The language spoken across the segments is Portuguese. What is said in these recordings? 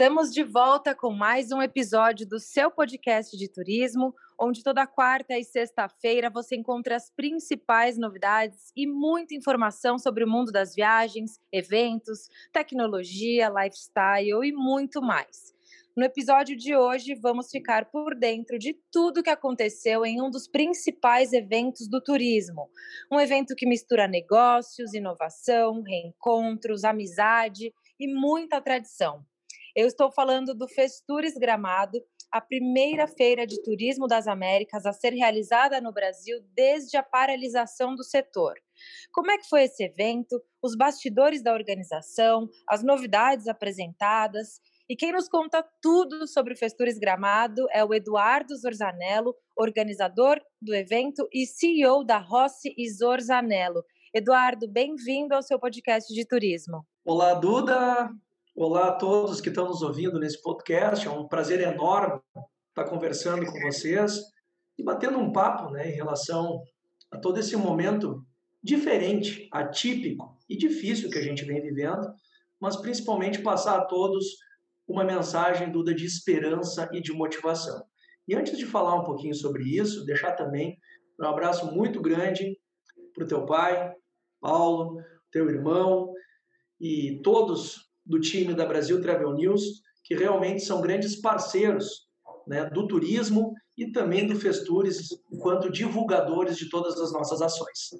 Estamos de volta com mais um episódio do seu podcast de turismo, onde toda quarta e sexta-feira você encontra as principais novidades e muita informação sobre o mundo das viagens, eventos, tecnologia, lifestyle e muito mais. No episódio de hoje, vamos ficar por dentro de tudo que aconteceu em um dos principais eventos do turismo. Um evento que mistura negócios, inovação, reencontros, amizade e muita tradição. Eu estou falando do Festures Gramado, a primeira feira de turismo das Américas a ser realizada no Brasil desde a paralisação do setor. Como é que foi esse evento, os bastidores da organização, as novidades apresentadas e quem nos conta tudo sobre o Festures Gramado é o Eduardo Zorzanello, organizador do evento e CEO da Rossi e Zorzanello. Eduardo, bem-vindo ao seu podcast de turismo. Olá, Duda. Olá a todos que estão nos ouvindo nesse podcast. É um prazer enorme estar conversando com vocês e batendo um papo né, em relação a todo esse momento diferente, atípico e difícil que a gente vem vivendo, mas principalmente passar a todos uma mensagem, Duda, de esperança e de motivação. E antes de falar um pouquinho sobre isso, deixar também um abraço muito grande para o teu pai, Paulo, teu irmão e todos do time da Brasil Travel News, que realmente são grandes parceiros né, do turismo e também do Festures, enquanto divulgadores de todas as nossas ações.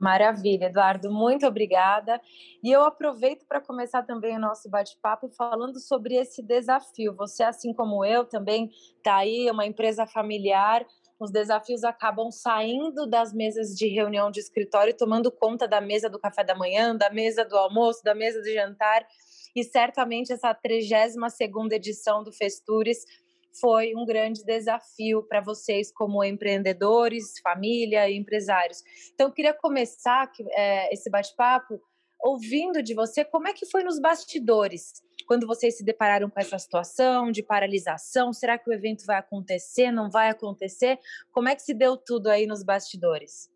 Maravilha, Eduardo, muito obrigada. E eu aproveito para começar também o nosso bate-papo falando sobre esse desafio. Você, assim como eu, também está aí, uma empresa familiar. Os desafios acabam saindo das mesas de reunião de escritório, tomando conta da mesa do café da manhã, da mesa do almoço, da mesa do jantar. E certamente essa 32 segunda edição do Festures foi um grande desafio para vocês como empreendedores, família e empresários. Então, eu queria começar é, esse bate-papo ouvindo de você como é que foi nos bastidores, quando vocês se depararam com essa situação de paralisação, será que o evento vai acontecer, não vai acontecer? Como é que se deu tudo aí nos bastidores?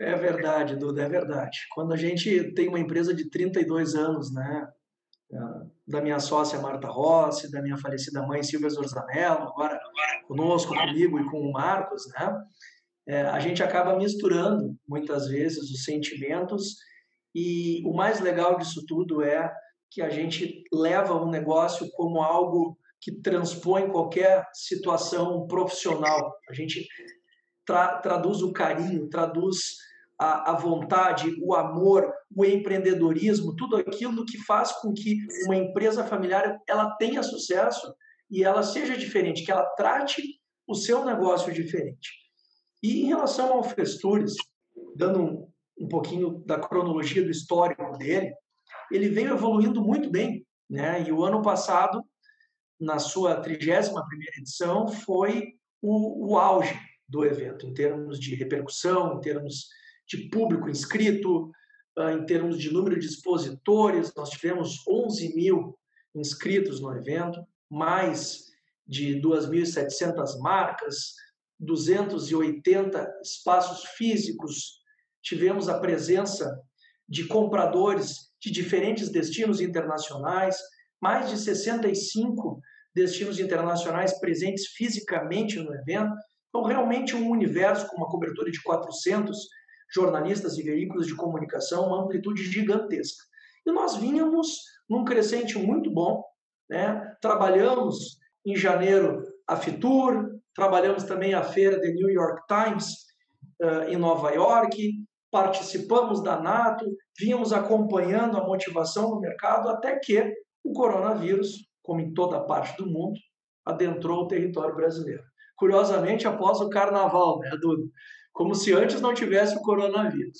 É verdade, Duda, é verdade. Quando a gente tem uma empresa de 32 anos, né, da minha sócia Marta Rossi, da minha falecida mãe Silvia Zorzanello, agora conosco, comigo e com o Marcos, né? É, a gente acaba misturando muitas vezes os sentimentos e o mais legal disso tudo é que a gente leva um negócio como algo que transpõe qualquer situação profissional. A gente tra traduz o carinho, traduz a, a, vontade, o amor, o empreendedorismo, tudo aquilo que faz com que uma empresa familiar ela tenha sucesso e ela seja diferente, que ela trate o seu negócio diferente. E em relação ao Festures, dando um, um pouquinho da cronologia do histórico dele, ele veio evoluindo muito bem, né? E o ano passado, na sua 31ª edição, foi o, o auge do evento, em termos de repercussão, em termos de público inscrito, ah, em termos de número de expositores, nós tivemos 11 mil inscritos no evento, mais de 2.700 marcas, 280 espaços físicos, tivemos a presença de compradores de diferentes destinos internacionais, mais de 65 destinos internacionais presentes fisicamente no evento. Então, realmente um universo com uma cobertura de 400 jornalistas e veículos de comunicação, uma amplitude gigantesca. E nós vínhamos num crescente muito bom, né? trabalhamos em janeiro a Fitur, trabalhamos também a feira The New York Times uh, em Nova York, participamos da NATO, vínhamos acompanhando a motivação no mercado até que o coronavírus, como em toda parte do mundo, adentrou o território brasileiro. Curiosamente, após o carnaval, né, Duda? como se antes não tivesse o coronavírus.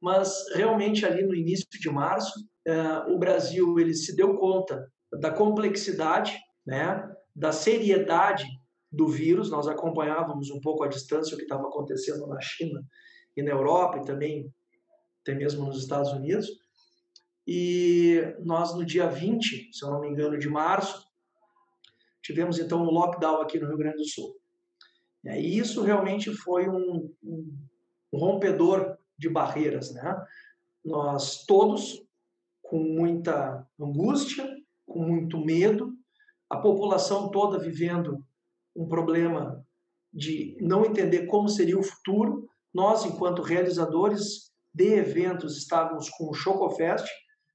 Mas realmente ali no início de março, uh, o Brasil ele se deu conta da complexidade, né, da seriedade do vírus. Nós acompanhávamos um pouco à distância o que estava acontecendo na China e na Europa e também até mesmo nos Estados Unidos. E nós, no dia 20, se eu não me engano, de março, tivemos então um lockdown aqui no Rio Grande do Sul. E isso realmente foi um, um, rompedor de barreiras, né? Nós todos, com muita angústia, com muito medo, a população toda vivendo um problema de não entender como seria o futuro. Nós, enquanto realizadores de eventos, estávamos com o Chocofest,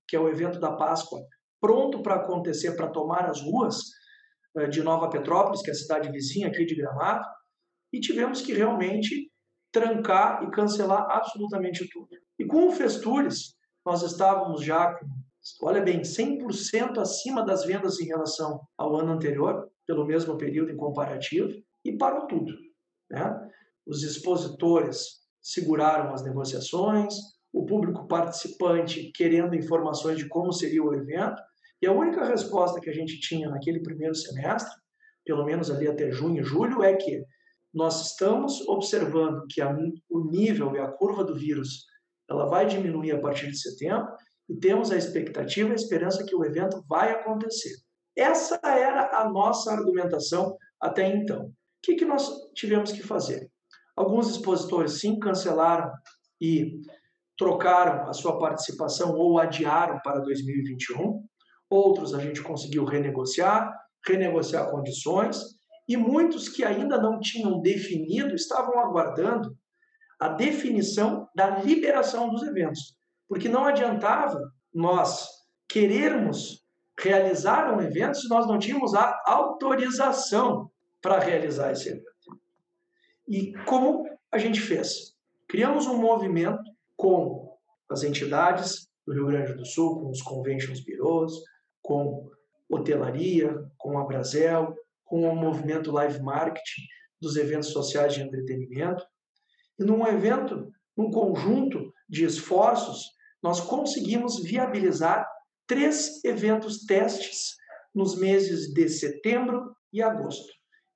que é o evento da Páscoa, pronto para acontecer, para tomar as ruas eh, de Nova Petrópolis, que é a cidade vizinha aqui de Gramado, e tivemos que realmente trancar e cancelar absolutamente tudo. E com o Festures, nós estávamos já olha bem, 100% acima das vendas em relação ao ano anterior, pelo mesmo período em comparativo, e parou tudo. Né? Os expositores seguraram as negociações, o público participante querendo informações de como seria o evento, e a única resposta que a gente tinha naquele primeiro semestre, pelo menos ali até junho e julho, é que nós estamos observando que a, o nível e a curva do vírus ela vai diminuir a partir de setembro e temos a expectativa e a esperança que o evento vai acontecer. Essa era a nossa argumentação até então. O que, que nós tivemos que fazer? Alguns expositores sim cancelaram e trocaram a sua participação ou adiaram para 2021. Outros a gente conseguiu renegociar, renegociar condições, e muitos que ainda não tinham definido estavam aguardando a definição da liberação dos eventos. Porque não adiantava nós querermos realizar um evento se nós não tínhamos a autorização para realizar esse evento. E como a gente fez? Criamos um movimento com as entidades do Rio Grande do Sul, com os conventions bureaus, com hotelaria, com a Brasel, com o movimento live marketing dos eventos sociais de entretenimento. E num evento, num conjunto de esforços, nós conseguimos viabilizar três eventos testes nos meses de setembro e agosto.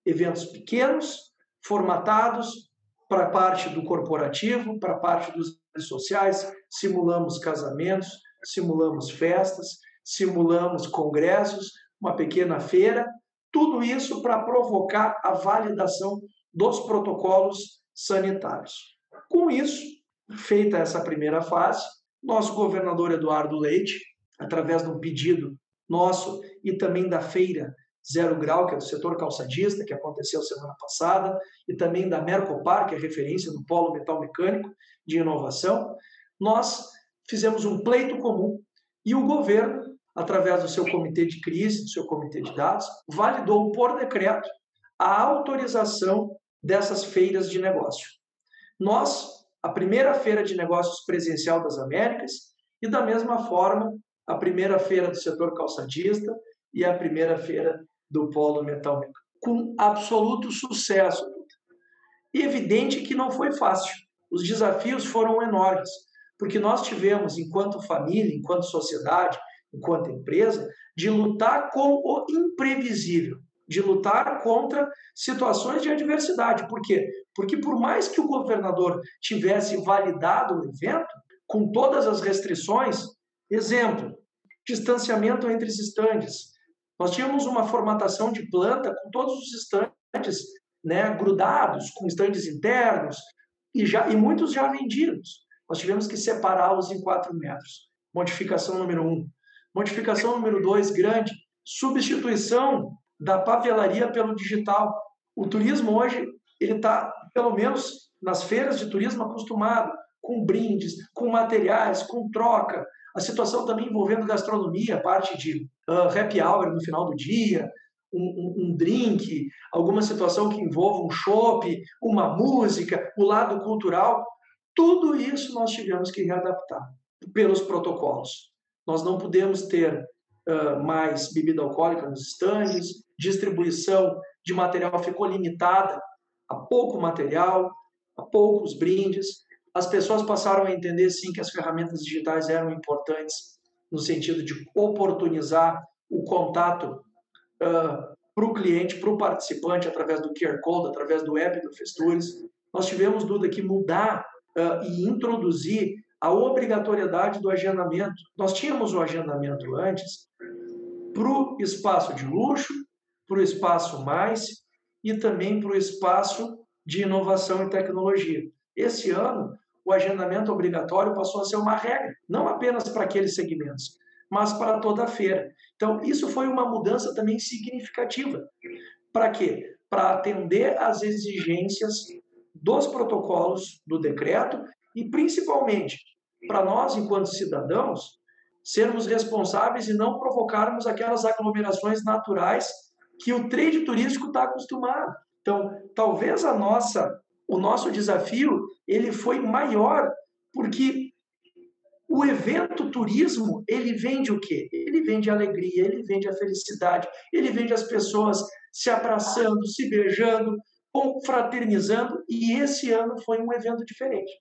Eventos pequenos, formatados para parte do corporativo, para parte dos sociais, simulamos casamentos, simulamos festas, simulamos congressos, uma pequena feira, tudo isso para provocar a validação dos protocolos sanitários. Com isso, feita essa primeira fase, nosso governador Eduardo Leite, através de um pedido nosso e também da feira Zero Grau, que é do setor calçadista, que aconteceu semana passada, e também da Mercopar, que é referência no polo metal mecânico de inovação, nós fizemos um pleito comum e o governo através do seu comitê de crise, do seu comitê de dados, validou por decreto a autorização dessas feiras de negócio. Nós, a primeira feira de negócios presencial das Américas, e da mesma forma, a primeira feira do setor calçadista e a primeira feira do polo metal com absoluto sucesso. Evidente que não foi fácil. Os desafios foram enormes, porque nós tivemos, enquanto família, enquanto sociedade, enquanto empresa, de lutar com o imprevisível, de lutar contra situações de adversidade. Por quê? Porque por mais que o governador tivesse validado o evento, com todas as restrições, exemplo, distanciamento entre os estandes. Nós tínhamos uma formatação de planta com todos os estandes né, grudados, com estandes internos, e, já, e muitos já vendidos. Nós tivemos que separá-los em 4 metros. Modificação número 1. Um, Modificação número dois, grande, substituição da papelaria pelo digital. O turismo hoje, ele está, pelo menos nas feiras de turismo, acostumado com brindes, com materiais, com troca. A situação também envolvendo gastronomia, parte de uh, happy hour no final do dia, um, um, um, drink, alguma situação que envolva um chopp, uma música, o lado cultural. Tudo isso nós tivemos que readaptar pelos protocolos. Nós não podemos ter uh, mais bebida alcoólica nos estandes, distribuição de material ficou limitada a pouco material, a poucos brindes. As pessoas passaram a entender, sim, que as ferramentas digitais eram importantes no sentido de oportunizar o contato uh, para o cliente, para o participante, através do QR Code, através do app do Festures. Nós tivemos, Duda, que mudar uh, e introduzir a obrigatoriedade do agendamento. Nós tínhamos o agendamento antes para o espaço de luxo, para o espaço mais e também para o espaço de inovação e tecnologia. Esse ano, o agendamento obrigatório passou a ser uma regra, não apenas para aqueles segmentos, mas para toda a feira. Então, isso foi uma mudança também significativa. Para quê? Para atender às exigências dos protocolos do decreto e, principalmente, para nós, enquanto cidadãos, sermos responsáveis e não provocarmos aquelas aglomerações naturais que o trade turístico está acostumado. Então, talvez a nossa, o nosso desafio, ele foi maior, porque o evento turismo, ele vende o quê? Ele vende alegria, ele vende a felicidade, ele vende as pessoas se abraçando, se beijando, confraternizando, e esse ano foi um evento diferente.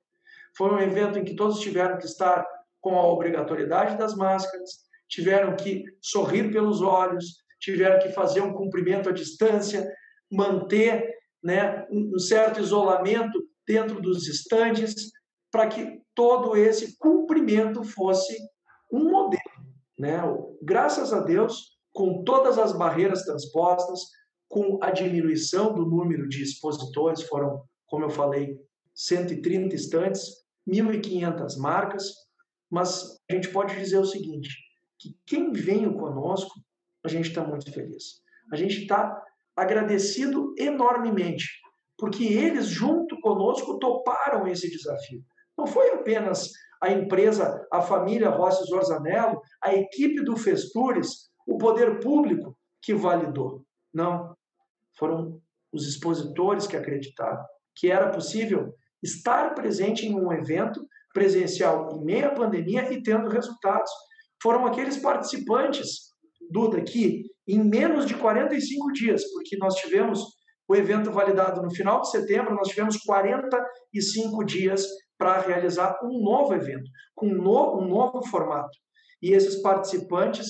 Foi um evento em que todos tiveram que estar com a obrigatoriedade das máscaras, tiveram que sorrir pelos olhos, tiveram que fazer um cumprimento à distância, manter né, um certo isolamento dentro dos estandes, para que todo esse cumprimento fosse um modelo. Né? Graças a Deus, com todas as barreiras transpostas, com a diminuição do número de expositores, foram, como eu falei, 130 estantes, 1.500 marcas, mas a gente pode dizer o seguinte, que quem veio conosco, a gente está muito feliz. A gente está agradecido enormemente, porque eles, junto conosco, toparam esse desafio. Não foi apenas a empresa, a família Rossi Zorzanello, a equipe do Festures, o poder público que validou. Não. Foram os expositores que acreditaram que era possível estar presente em um evento presencial em meio à pandemia e tendo resultados. Foram aqueles participantes, Duda, que em menos de 45 dias, porque nós tivemos o evento validado no final de setembro, nós tivemos 45 dias para realizar um novo evento, com um novo, um novo formato. E esses participantes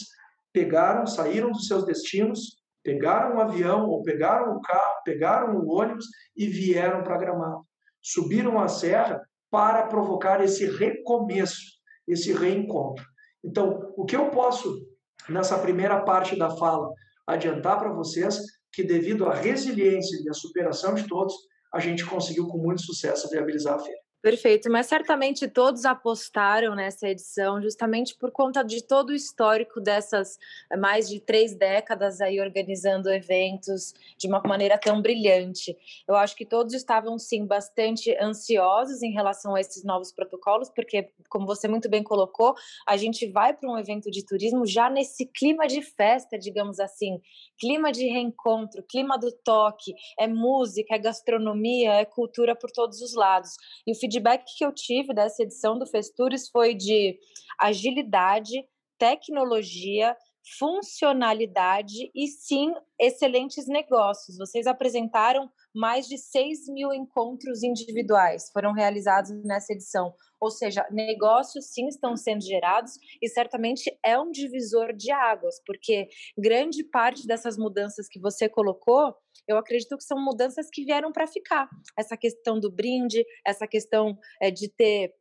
pegaram, saíram dos seus destinos, pegaram um avião ou pegaram um carro, pegaram um ônibus e vieram para Gramado. Subiram a serra para provocar esse recomeço, esse reencontro. Então, o que eu posso, nessa primeira parte da fala, adiantar para vocês que, devido à resiliência e à superação de todos, a gente conseguiu com muito sucesso viabilizar a feira. Perfeito, mas certamente todos apostaram nessa edição justamente por conta de todo o histórico dessas eh, mais de três décadas aí organizando eventos de uma maneira tão brilhante. Eu acho que todos estavam sim bastante ansiosos em relação a esses novos protocolos, porque, como você muito bem colocou, a gente vai para um evento de turismo já nesse clima de festa, digamos assim, clima de reencontro, clima do toque, é música, é gastronomia, é cultura por todos os lados. E o feedback que eu tive dessa edição do Festures foi de agilidade, tecnologia, funcionalidade e sim excelentes negócios. Vocês apresentaram mais de 6 mil encontros individuais, foram realizados nessa edição. Ou seja, negócios sim estão sendo gerados e certamente é um divisor de águas, porque grande parte dessas mudanças que você colocou eu acredito que são mudanças que vieram para ficar. Essa questão do brinde, essa questão é, de ter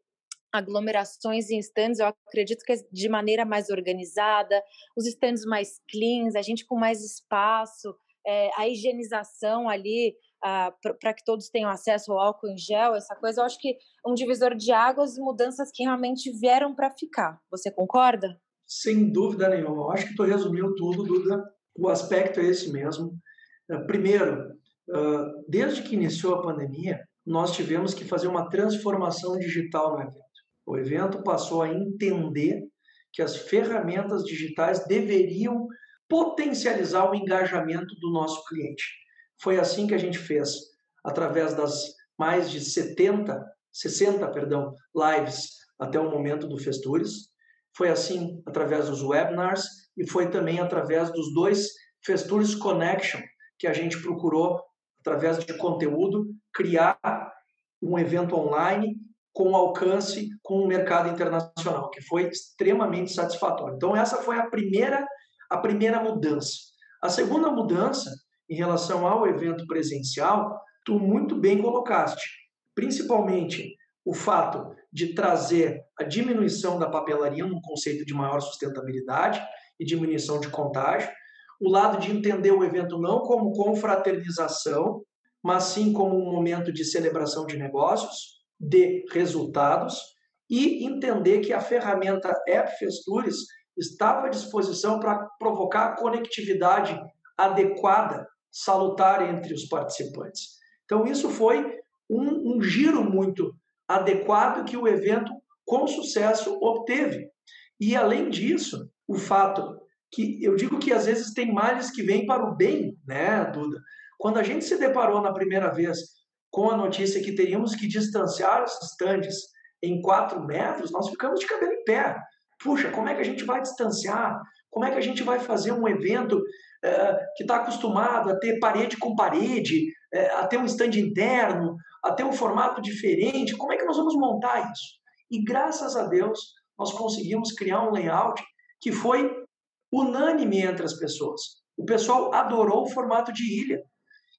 aglomerações em stands, eu acredito que é de maneira mais organizada, os stands mais cleans, a gente com mais espaço, é, a higienização ali ah, para que todos tenham acesso ao álcool em gel, essa coisa, eu acho que um divisor de águas e mudanças que realmente vieram para ficar. Você concorda? Sem dúvida nenhuma. Eu acho que tu resumiu tudo, Duda. O aspecto é esse mesmo. Eh, primeiro, desde que iniciou a pandemia, nós tivemos que fazer uma transformação digital no evento. O evento passou a entender que as ferramentas digitais deveriam potencializar o engajamento do nosso cliente. Foi assim que a gente fez, através das mais de 70, 60, perdão, lives até o momento do Festures. Foi assim através dos webinars e foi também através dos dois Festures Connection, que a gente procurou, através de conteúdo, criar um evento online com alcance com o mercado internacional, que foi extremamente satisfatório. Então essa foi a primeira a primeira mudança. A segunda mudança em relação ao evento presencial, tu muito bem colocaste, principalmente o fato de trazer a diminuição da papelaria num conceito de maior sustentabilidade e diminuição de contágio, o lado de entender o evento não como confraternização, mas sim como um momento de celebração de negócios, de resultados e entender que a ferramenta App Festures estava à disposição para provocar a conectividade adequada, salutar entre os participantes. Então, isso foi um, um giro muito adequado que o evento, com sucesso, obteve. E, além disso, o fato que eu digo que às vezes tem males que vêm para o bem, né, Duda? Quando a gente se deparou na primeira vez com a notícia que teríamos que distanciar os estandes em quatro metros, nós ficamos de cabelo em pé. Puxa, como é que a gente vai distanciar? Como é que a gente vai fazer um evento é, que está acostumado a ter parede com parede, é, a ter um stand interno, a ter um formato diferente? Como é que nós vamos montar isso? E graças a Deus, nós conseguimos criar um layout que foi unânime entre as pessoas. O pessoal adorou o formato de ilha,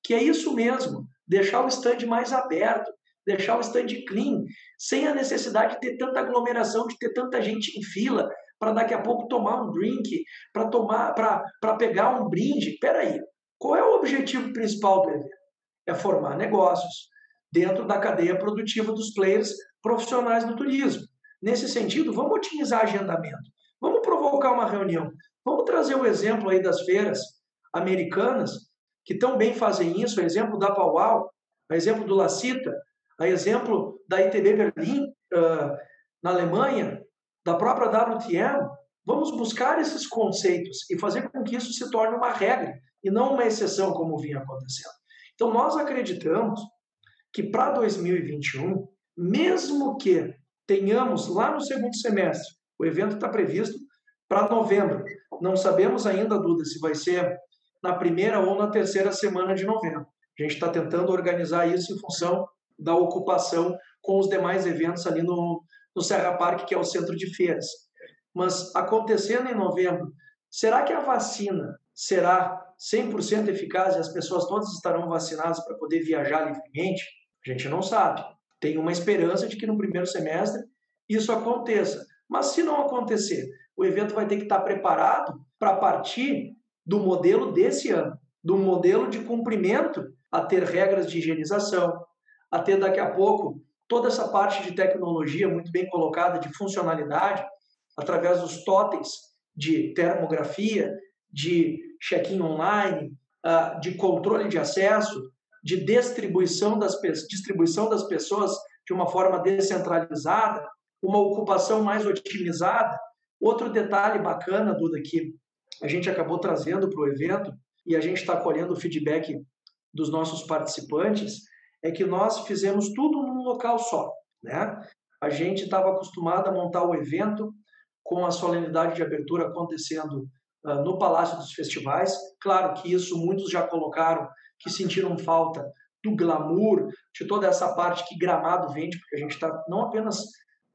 que é isso mesmo, deixar o stand mais aberto, deixar o stand clean, sem a necessidade de ter tanta aglomeração, de ter tanta gente em fila para daqui a pouco tomar um drink, para tomar, para pegar um brinde. Peraí, qual é o objetivo principal do evento? É formar negócios dentro da cadeia produtiva dos players profissionais do turismo. Nesse sentido, vamos otimizar agendamento, vamos provocar uma reunião, vamos trazer o exemplo aí das feiras americanas que tão bem fazem isso, o exemplo da Powwow, o exemplo do Lacita, a exemplo da ITB Berlim, uh, na Alemanha, da própria WTM, vamos buscar esses conceitos e fazer com que isso se torne uma regra e não uma exceção, como vinha acontecendo. Então, nós acreditamos que para 2021, mesmo que tenhamos lá no segundo semestre, o evento está previsto para novembro, não sabemos ainda, Duda, se vai ser na primeira ou na terceira semana de novembro. A gente está tentando organizar isso em função da ocupação com os demais eventos ali no, no Serra Parque, que é o centro de feiras. Mas acontecendo em novembro, será que a vacina será 100% eficaz e as pessoas todas estarão vacinadas para poder viajar livremente? A gente não sabe. Tem uma esperança de que no primeiro semestre isso aconteça. Mas se não acontecer, o evento vai ter que estar preparado para partir do modelo desse ano, do modelo de cumprimento a ter regras de higienização, a ter daqui a pouco toda essa parte de tecnologia muito bem colocada, de funcionalidade, através dos totens de termografia, de check-in online, ah, de controle de acesso, de distribuição das, distribuição das pessoas de uma forma descentralizada, uma ocupação mais otimizada. Outro detalhe bacana, Duda, que a gente acabou trazendo para o evento e a gente está colhendo o feedback dos nossos participantes, é que nós fizemos tudo num local só. Né? A gente estava acostumado a montar o evento com a solenidade de abertura acontecendo uh, no Palácio dos Festivais. Claro que isso muitos já colocaram que sentiram falta do glamour, de toda essa parte que Gramado vende, porque a gente está não apenas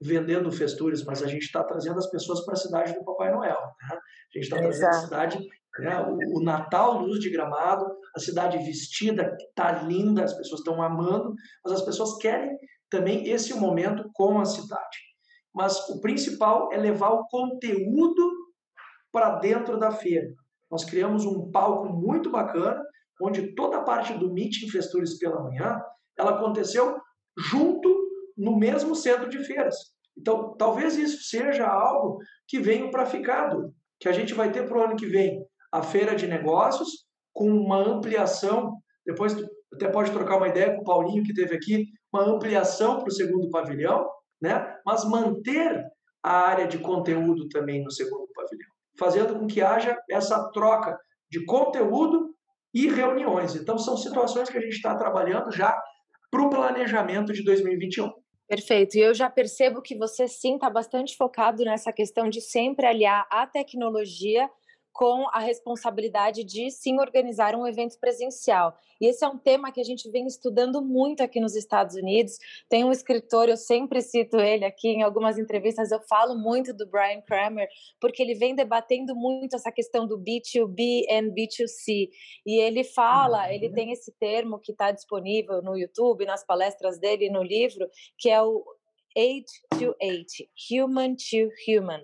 vendendo festures, mas a gente está trazendo as pessoas para a cidade do Papai Noel. Né? A gente está trazendo a cidade né? O, o, Natal, luz de gramado, a cidade vestida, está linda, as pessoas estão amando, mas as pessoas querem também esse momento com a cidade. Mas o principal é levar o conteúdo para dentro da feira. Nós criamos um palco muito bacana, onde toda a parte do Meeting Festures pela manhã, ela aconteceu junto no mesmo centro de feiras. Então, talvez isso seja algo que venha para ficar, que a gente vai ter para o ano que vem a feira de negócios com uma ampliação. Depois até pode trocar uma ideia com o Paulinho que teve aqui, uma ampliação para o segundo pavilhão, né? Mas manter a área de conteúdo também no segundo pavilhão, fazendo com que haja essa troca de conteúdo e reuniões. Então são situações que a gente está trabalhando já para o planejamento de 2021. Perfeito. E eu já percebo que você sim está bastante focado nessa questão de sempre aliar a tecnologia com a responsabilidade de sim organizar um evento presencial. E esse é um tema que a gente vem estudando muito aqui nos Estados Unidos. Tem um escritor, eu sempre cito ele aqui em algumas entrevistas, eu falo muito do Brian Kramer, porque ele vem debatendo muito essa questão do B2B and B2C. E ele fala, uhum. ele tem esse termo que está disponível no YouTube, nas palestras dele, no livro, que é o age to age, human to human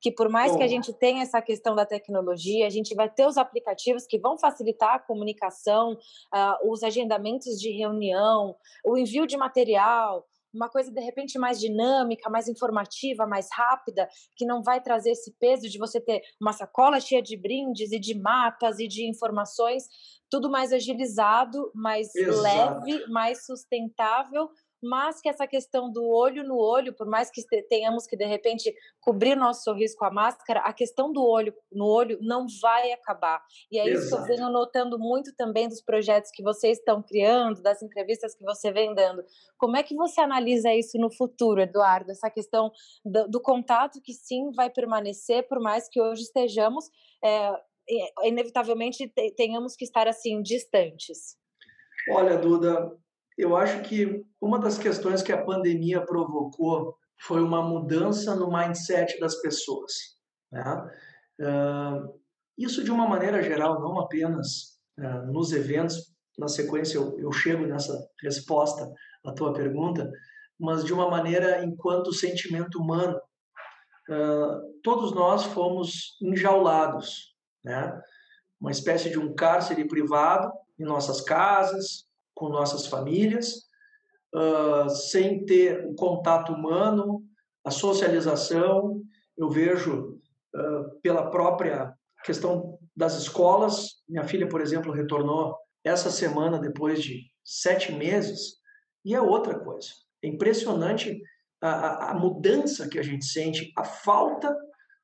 que por mais que a gente tenha essa questão da tecnologia, a gente vai ter os aplicativos que vão facilitar a comunicação, uh, os agendamentos de reunião, o envio de material, uma coisa de repente mais dinâmica, mais informativa, mais rápida, que não vai trazer esse peso de você ter uma sacola cheia de brindes e de mapas e de informações, tudo mais agilizado, mais Exato. leve, mais sustentável, mas que essa questão do olho no olho, por mais que tenhamos que de repente cobrir nosso sorriso com a máscara, a questão do olho no olho não vai acabar. E é isso que eu venho notando muito também dos projetos que vocês estão criando, das entrevistas que você vem dando. Como é que você analisa isso no futuro, Eduardo? Essa questão do, do contato que sim vai permanecer, por mais que hoje estejamos, é, inevitavelmente tenhamos que estar assim distantes. Olha, Duda, eu acho que uma das questões que a pandemia provocou foi uma mudança no mindset das pessoas. Né? Uh, isso de uma maneira geral, não apenas uh, nos eventos, na sequência eu, eu chego nessa resposta à tua pergunta, mas de uma maneira enquanto sentimento humano. Uh, todos nós fomos enjaulados, né? uma espécie de um cárcere privado em nossas casas, com nossas famílias, uh, sem ter o contato humano, a socialização. Eu vejo uh, pela própria questão das escolas. Minha filha, por exemplo, retornou essa semana depois de sete meses e é outra coisa. É impressionante a, a, mudança que a gente sente, a falta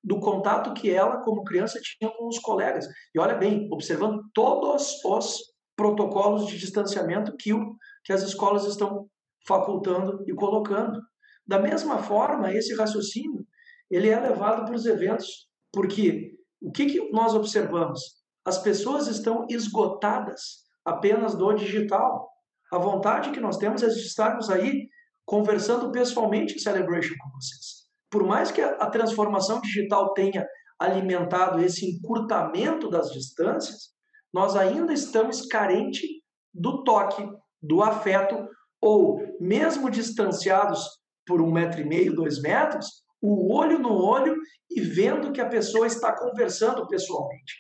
do contato que ela, como criança, tinha com os colegas. E olha bem, observando todos os protocolos de distanciamento que, o, que as escolas estão facultando e colocando. Da mesma forma, esse raciocínio ele é levado para os eventos, porque o que, que nós observamos? As pessoas estão esgotadas apenas do digital. A vontade que nós temos é de estarmos aí conversando pessoalmente em Celebration com vocês. Por mais que a transformação digital tenha alimentado esse encurtamento das distâncias, nós ainda estamos carentes do toque, do afeto, ou mesmo distanciados por um metro e meio, dois metros, o olho no olho e vendo que a pessoa está conversando pessoalmente.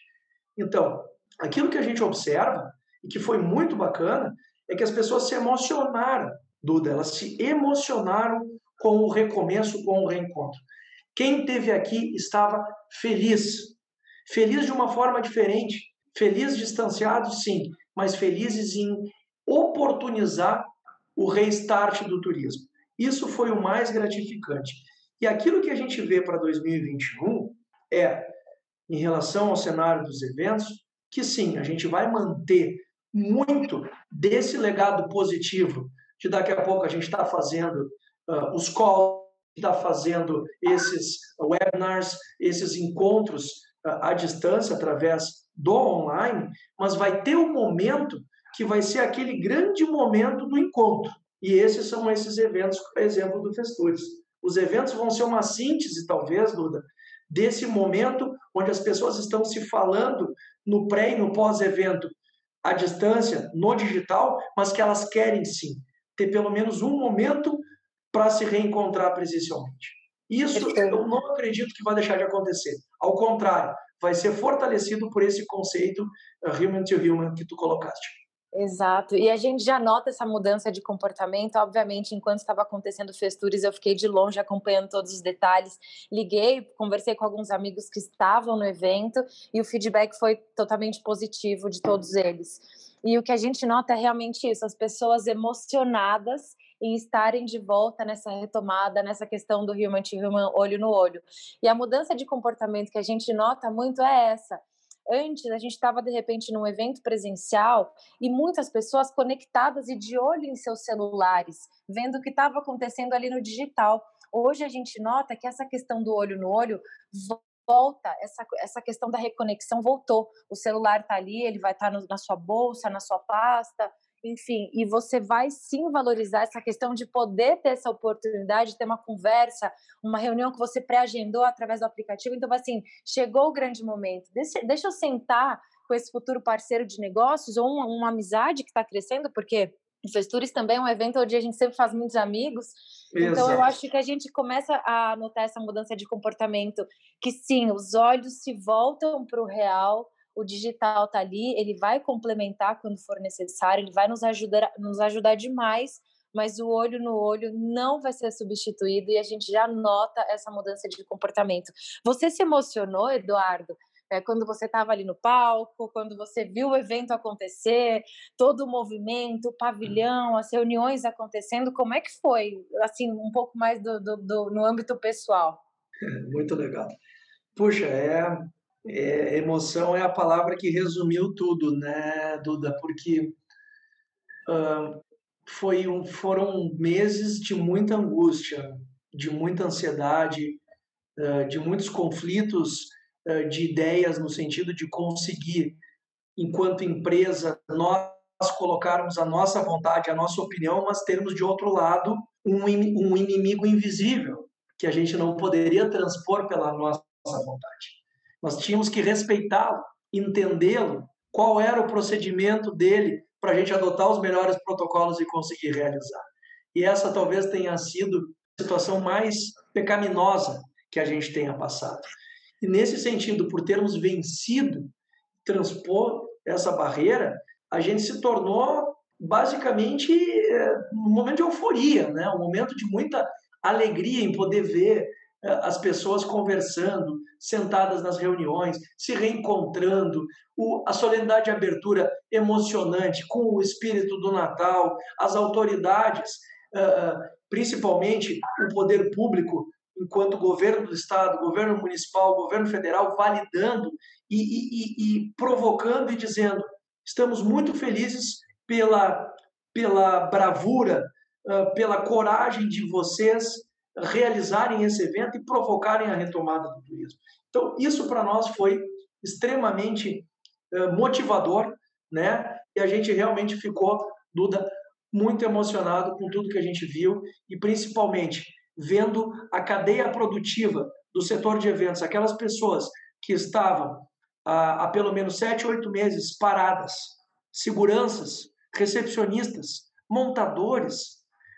Então, aquilo que a gente observa, e que foi muito bacana, é que as pessoas se emocionaram, Duda, elas se emocionaram com o recomeço, com o reencontro. Quem teve aqui estava feliz, feliz de uma forma diferente, Felizes distanciados, sim, mas felizes em oportunizar o restart do turismo. Isso foi o mais gratificante. E aquilo que a gente vê para 2021 é, em relação ao cenário dos eventos, que sim, a gente vai manter muito desse legado positivo de daqui a pouco a gente está fazendo uh, os calls, está fazendo esses webinars, esses encontros uh, à distância através do online, mas vai ter um momento que vai ser aquele grande momento do encontro. E esses são esses eventos, por exemplo, do Festures. Os eventos vão ser uma síntese, talvez, Duda, desse momento onde as pessoas estão se falando no pré e no pós-evento à distância, no digital, mas que elas querem sim ter pelo menos um momento para se reencontrar presencialmente. Isso eu não acredito que vai deixar de acontecer. Ao contrário, vai ser fortalecido por esse conceito uh, human to human que tu colocaste. Exato. E a gente já nota essa mudança de comportamento. Obviamente, enquanto estava acontecendo Festures, eu fiquei de longe acompanhando todos os detalhes. Liguei, conversei com alguns amigos que estavam no evento e o feedback foi totalmente positivo de todos eles. E o que a gente nota é realmente isso: as pessoas emocionadas em estarem de volta nessa retomada, nessa questão do human to human, olho no olho. E a mudança de comportamento que a gente nota muito é essa. Antes, a gente estava, de repente, num evento presencial e muitas pessoas conectadas e de olho em seus celulares, vendo o que estava acontecendo ali no digital. Hoje, a gente nota que essa questão do olho no olho volta, essa, essa questão da reconexão voltou. O celular está ali, ele vai estar tá na sua bolsa, na sua pasta, enfim, e você vai sim valorizar essa questão de poder ter essa oportunidade de ter uma conversa, uma reunião que você pré-agendou através do aplicativo. Então, assim, chegou o grande momento. Deixa, deixa eu sentar com esse futuro parceiro de negócios ou uma, uma amizade que está crescendo, porque O Festures também é um evento onde a gente sempre faz muitos amigos. Exato. Então, eu acho que a gente começa a notar essa mudança de comportamento, que sim, os olhos se voltam para o real, o digital está ali, ele vai complementar quando for necessário, ele vai nos ajudar, nos ajudar demais, mas o olho no olho não vai ser substituído e a gente já nota essa mudança de comportamento. Você se emocionou, Eduardo, é, quando você estava ali no palco, quando você viu o evento acontecer, todo o movimento, o pavilhão, as reuniões acontecendo, como é que foi, assim, um pouco mais do, do, do no âmbito pessoal? Muito legal. Puxa, é, é, emoção é a palavra que resumiu tudo, né, Duda? Porque uh, foi um, foram meses de muita angústia, de muita ansiedade, uh, de muitos conflitos de ideias no sentido de conseguir, enquanto empresa, nós colocarmos a nossa vontade, a nossa opinião, mas termos de outro lado um, um inimigo invisível que a gente não poderia transpor pela nossa vontade. Nós tínhamos que respeitá-lo, entendê-lo, qual era o procedimento dele para a gente adotar os melhores protocolos e conseguir realizar. E essa talvez tenha sido a situação mais pecaminosa que a gente tenha passado. E nesse sentido, por termos vencido, transpor essa barreira, a gente se tornou basicamente é, um momento de euforia, né? um momento de muita alegria em poder ver é, as pessoas conversando, sentadas nas reuniões, se reencontrando, o, a solenidade de abertura emocionante com o espírito do Natal, as autoridades, uh, principalmente o poder público, enquanto governo do Estado, governo municipal, governo federal, validando e, e, e provocando e dizendo: estamos muito felizes pela, pela bravura, uh, pela coragem de vocês realizarem esse evento e provocarem a retomada do turismo. Então, isso para nós foi extremamente uh, motivador, né? E a gente realmente ficou, Duda, muito emocionado com tudo que a gente viu e principalmente vendo a cadeia produtiva do setor de eventos, aquelas pessoas que estavam há, há pelo menos sete, oito meses paradas, seguranças, recepcionistas, montadores,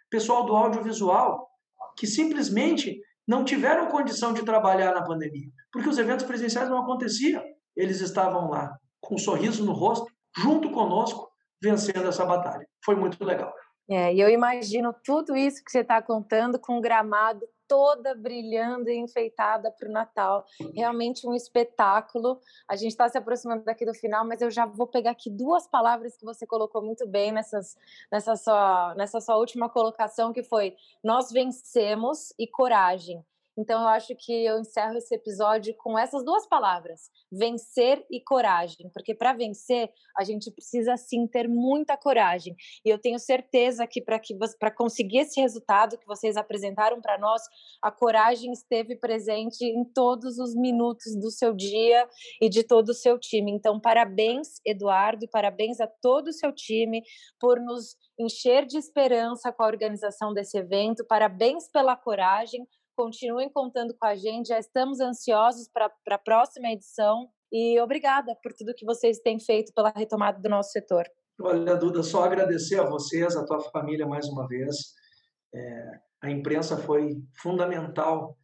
pessoal do audiovisual, que simplesmente não tiveram condição de trabalhar na pandemia, porque os eventos presenciais não aconteciam. Eles estavam lá com um sorriso no rosto, junto conosco, vencendo essa batalha. Foi muito legal. É, e eu imagino tudo isso que você está contando com gramado toda brilhando e enfeitada para o Natal. Realmente um espetáculo. A gente está se aproximando daqui do final, mas eu já vou pegar aqui duas palavras que você colocou muito bem nessas, nessa, sua, nessa sua última colocação, que foi nós vencemos e coragem. Então, eu acho que eu encerro esse episódio com essas duas palavras: vencer e coragem. Porque para vencer, a gente precisa sim ter muita coragem. E eu tenho certeza que para que para conseguir esse resultado que vocês apresentaram para nós, a coragem esteve presente em todos os minutos do seu dia e de todo o seu time. Então, parabéns, Eduardo, e parabéns a todo o seu time por nos encher de esperança com a organização desse evento. Parabéns pela coragem Continuem contando com a gente, já estamos ansiosos para a próxima edição. E obrigada por tudo que vocês têm feito pela retomada do nosso setor. Olha, Duda, só agradecer a vocês, a tua família mais uma vez. É, a imprensa foi fundamental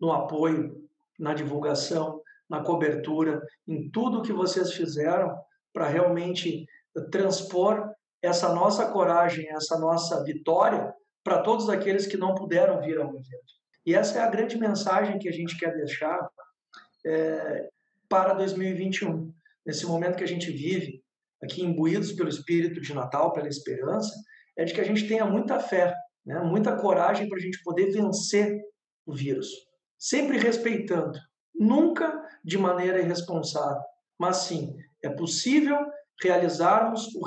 no apoio, na divulgação, na cobertura, em tudo que vocês fizeram para realmente transpor essa nossa coragem, essa nossa vitória para todos aqueles que não puderam vir ao evento. E essa é a grande mensagem que a gente quer deixar é, para 2021. Nesse momento que a gente vive, aqui imbuídos pelo espírito de Natal, pela esperança, é de que a gente tenha muita fé, né, muita coragem para a gente poder vencer o vírus. Sempre respeitando, nunca de maneira irresponsável, mas sim, é possível realizarmos o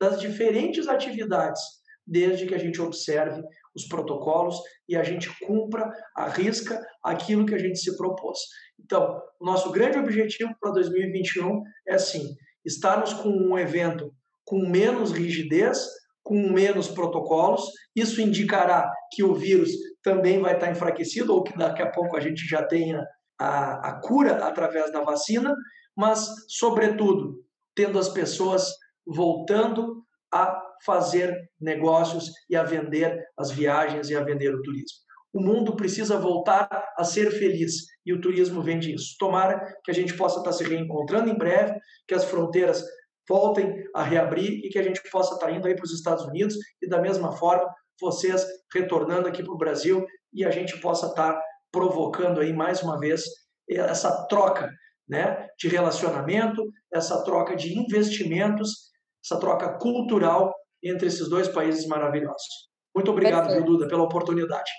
das diferentes atividades, desde que a gente observe os protocolos e a gente cumpra, arrisca aquilo que a gente se propôs. Então, o nosso grande objetivo para 2021 é assim, estarmos com um evento com menos rigidez, com menos protocolos. Isso indicará que o vírus também vai estar enfraquecido ou que daqui a pouco a gente já tenha a, a cura através da vacina, mas, sobretudo, tendo as pessoas voltando a fazer negócios e a vender as viagens e a vender o turismo. O mundo precisa voltar a ser feliz e o turismo vem disso. Tomara que a gente possa estar se reencontrando em breve, que as fronteiras voltem a reabrir e que a gente possa estar indo aí para os Estados Unidos e da mesma forma vocês retornando aqui para o Brasil e a gente possa estar provocando aí mais uma vez essa troca né, de relacionamento, essa troca de investimentos, essa troca cultural entre esses dois países maravilhosos. Muito obrigado, viu, Duda, pela oportunidade.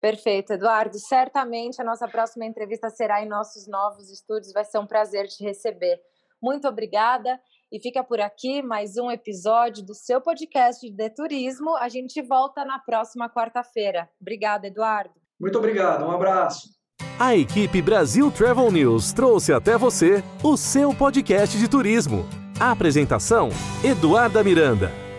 Perfeito, Eduardo. Certamente a nossa próxima entrevista será em nossos novos estúdios. Vai ser um prazer te receber. Muito obrigada. E fica por aqui mais um episódio do seu podcast de turismo. A gente volta na próxima quarta-feira. Obrigada, Eduardo. Muito obrigado. Um abraço. A equipe Brasil Travel News trouxe até você o seu podcast de turismo. A apresentação: Eduarda Miranda.